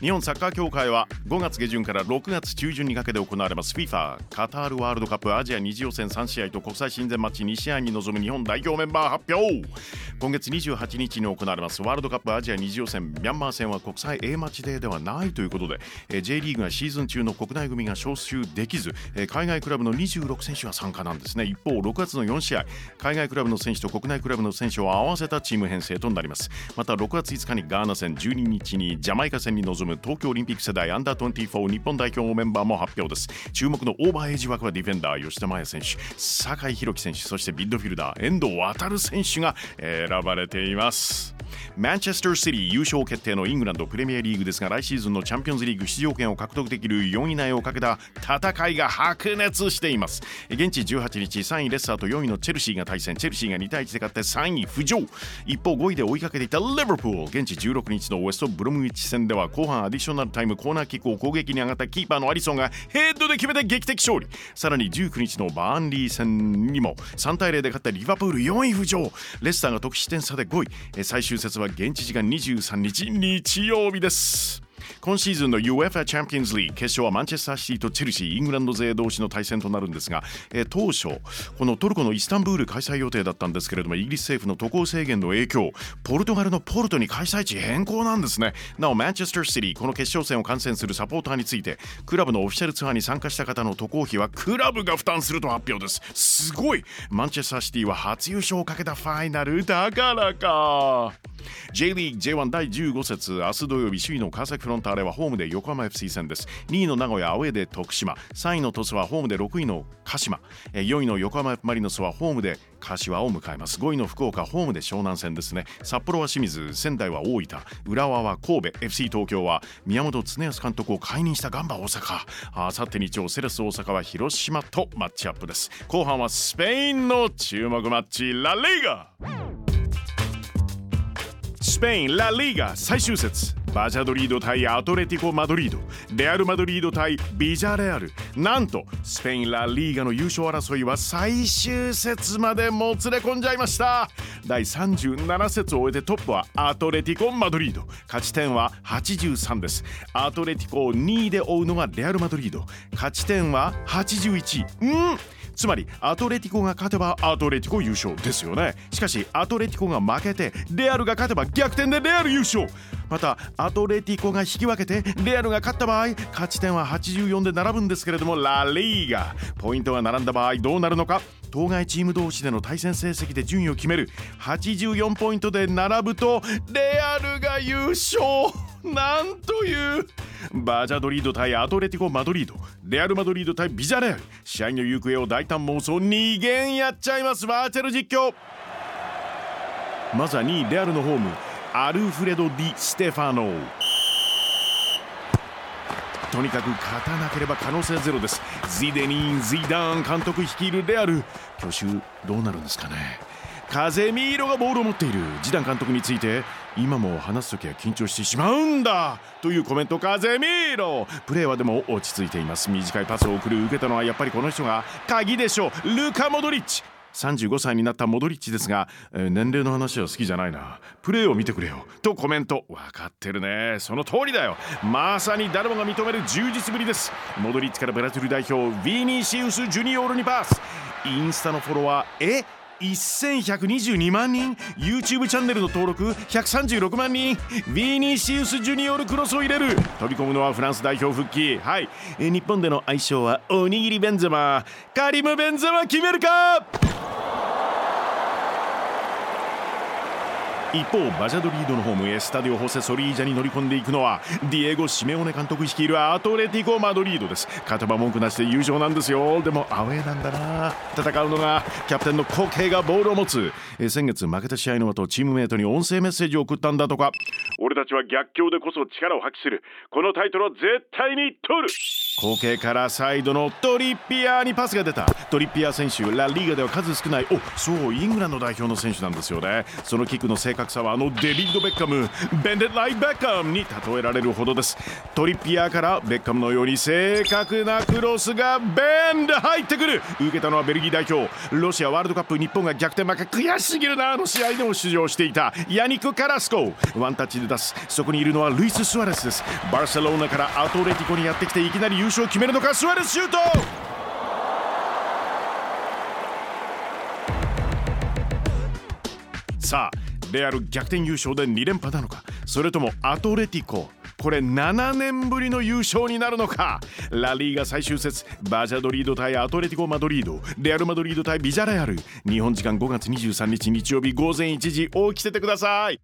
日本サッカー協会は5月下旬から6月中旬にかけて行われます FIFA カタールワールドカップアジア2次予選3試合と国際親善マッチ2試合に臨む日本代表メンバー発表。今月28日に行われますワールドカップアジア2次予選ミャンマー戦は国際 A マッチデーではないということで J リーグがシーズン中の国内組が招集できず海外クラブの26選手が参加なんですね。一方6月の4試合海外クラブの選手と国内クラブの選手を合わせたチーム編成となります。また6月5日にガーナ戦12日にジャマイカ戦に臨む東京オリンピック世代アンダー24日本代表メンバーも発表です。注目のオーバーエイジ枠はディフェンダー吉田麻也選手酒井宏樹選手そしてビッドフィルダー遠藤航選手が選ばれています。マンチェスターシティ優勝決定のイングランドプレミアリーグですが来シーズンのチャンピオンズリーグ出場権を獲得できる4位以内をかけた戦いが白熱しています。現地18日3位レッサーと4位のチェルシーが対戦。チェルシーが2対1で勝って3位浮上。一方5位で追いかけていたリバプール現地16日のウエストブロムウィッチ戦では後半アディショナルタイムコーナーキックを攻撃に上がったキーパーのアリソンがヘッドで決めて劇的勝利さらに19日のバーンリー戦にも3対0で勝ったリバプール4位浮上。レッサーが得失点差で5位。最終節は現地時間23日日曜日です。今シーズンの UFA チャンピオンズリーグ決勝はマンチェスターシティとチェルシーイングランド勢同士の対戦となるんですが、えー、当初このトルコのイスタンブール開催予定だったんですけれどもイギリス政府の渡航制限の影響ポルトガルのポルトに開催地変更なんですね。なおマンチェスターシティこの決勝戦を観戦するサポーターについてクラブのオフィシャルツアーに参加した方の渡航費はクラブが負担すると発表です。すごい！マンチェスターシティは初優勝をかけたファイナルだからか。J リーグ J1 第15節明日土曜日首位の川崎フロンターレはホームで横浜 FC 戦です。2位の名古屋アウェーで徳島3位の鳥栖はホームで6位の鹿島4位の横浜マリノスはホームで柏を迎えます。5位の福岡ホームで湘南戦ですね。札幌は清水仙台は大分浦和は神戸 FC 東京は宮本恒康監督を解任したガンバ大阪。あさって日曜セレス大阪は広島とマッチアップです。後半はスペインの注目マッチラリーガペインラ・リーガ最終節バジャドリード対アトレティコ・マドリードレアル・マドリード対ビジャレアルなんとスペインラ・リーガの優勝争いは最終節までもつれ込んじゃいました。第37節を終えてトップはアトレティコ・マドリード勝ち点は83です。アトレティコを2位で追うのがレアル・マドリード勝ち点は81うん。つまりアトレティコが勝てばアトレティコ優勝ですよね。しかしアトレティコが負けてレアルが勝てば逆転でレアル優勝。またアトレティコが引き分けてレアルが勝った場合勝ち点は84で並ぶんですけれどもラリーガ。ポイントが並んだ場合どうなるのか。当該チーム同士での対戦成績で順位を決める84ポイントで並ぶとレアルが優勝。なんという。バジャドリード対アトレティコ・マドリード。レアル・マドリード対ビジャレアル。試合の行方を大胆妄想2弦やっちゃいます。バーチャル実況。まずは2位レアルのホーム。アルフレド・ディ・ステファノ。とにかく勝たなければ可能性ゼロです。ゼデニーン・ゼダーン監督率いるレアル。去就どうなるんですかね。風見色がボールを持っている。ジダン監督について今も話す時は緊張してしまうんだ。というコメント風見色。プレーはでも落ち着いています。短いパスを送る受けたのはやっぱりこの人が鍵でしょう。ルカ・モドリッチ。35歳になったモドリッチですが、えー、年齢の話は好きじゃないな。プレーを見てくれよ。とコメント。分かってるね。その通りだよ。まさに誰もが認める充実ぶりです。モドリッチからブラジル代表ヴィニシウス・ジュニオールにパス。インスタのフォロワーえ？1122万人。YouTube チャンネルの登録。136万人。ヴィニシウス・ジュニオルクロスを入れる。飛び込むのはフランス代表復帰。はい。日本での愛称はおにぎりベンゼマカリム・ベンゼマ決めるか？一方バジャドリードのホームエスタディオ・ホセ・ソリージャに乗り込んでいくのはディエゴ・シメオネ監督率いるアトレティコ・マドリードです。片場文句なしで優勝なんですよ。でもアウェーなんだな。戦うのがキャプテンのコケがボールを持つ。え先月負けた試合の後チームメイトに音声メッセージを送ったんだとか。俺たちは逆境でこそ力を発揮する。このタイトルを絶対に取る。後継からサイドのトリッピアーにパスが出た。トリッピアー選手ラ・リーガでは数少ないおそうイングランド代表の選手なんですよね。そのキックの正確さはあのデビッド・ベッカムベンデッライ・ベッカムに例えられるほどです。トリッピアーからベッカムのように正確なクロスがベンで入ってくる。受けたのはベルギー代表。ロシアワールドカップ日本が逆転負け。悔しすぎるなあの試合でも出場していた。ヤニク・カラスコ。ワンタッチで出す。そこにいるのはルイス・スアレスです。バルセロナからアトレティコにやってきていきなり優勝を決めるのか？スアレスシュート！さあレアル逆転優勝で2連覇なのか？それともアトレティコ？これ7年ぶりの優勝になるのか？ラリーが最終節バジャドリード対アトレティコ・マドリードレアル・マドリード対ビジャレアル。日本時間5月23日日曜日午前1時を着せてください。